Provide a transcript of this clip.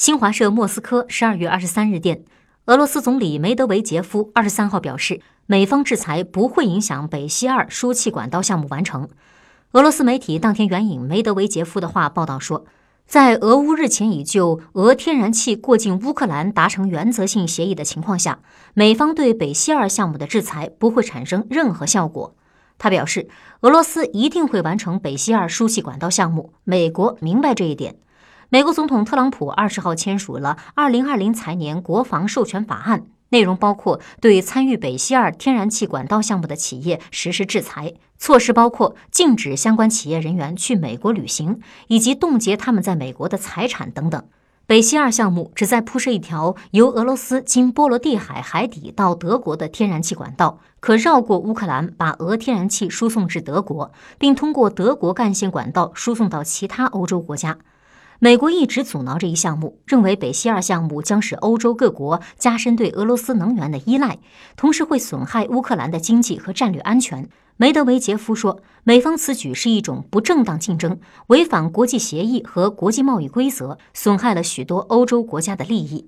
新华社莫斯科十二月二十三日电，俄罗斯总理梅德韦杰夫二十三号表示，美方制裁不会影响北溪二输气管道项目完成。俄罗斯媒体当天援引梅德韦杰夫的话报道说，在俄乌日前已就俄天然气过境乌克兰达成原则性协议的情况下，美方对北溪二项目的制裁不会产生任何效果。他表示，俄罗斯一定会完成北溪二输气管道项目，美国明白这一点。美国总统特朗普二十号签署了二零二零财年国防授权法案，内容包括对参与北溪二天然气管道项目的企业实施制裁措施，包括禁止相关企业人员去美国旅行，以及冻结他们在美国的财产等等。北溪二项目旨在铺设一条由俄罗斯经波罗的海海底到德国的天然气管道，可绕过乌克兰，把俄天然气输送至德国，并通过德国干线管道输送到其他欧洲国家。美国一直阻挠这一项目，认为北溪二项目将使欧洲各国加深对俄罗斯能源的依赖，同时会损害乌克兰的经济和战略安全。梅德韦杰夫说，美方此举是一种不正当竞争，违反国际协议和国际贸易规则，损害了许多欧洲国家的利益。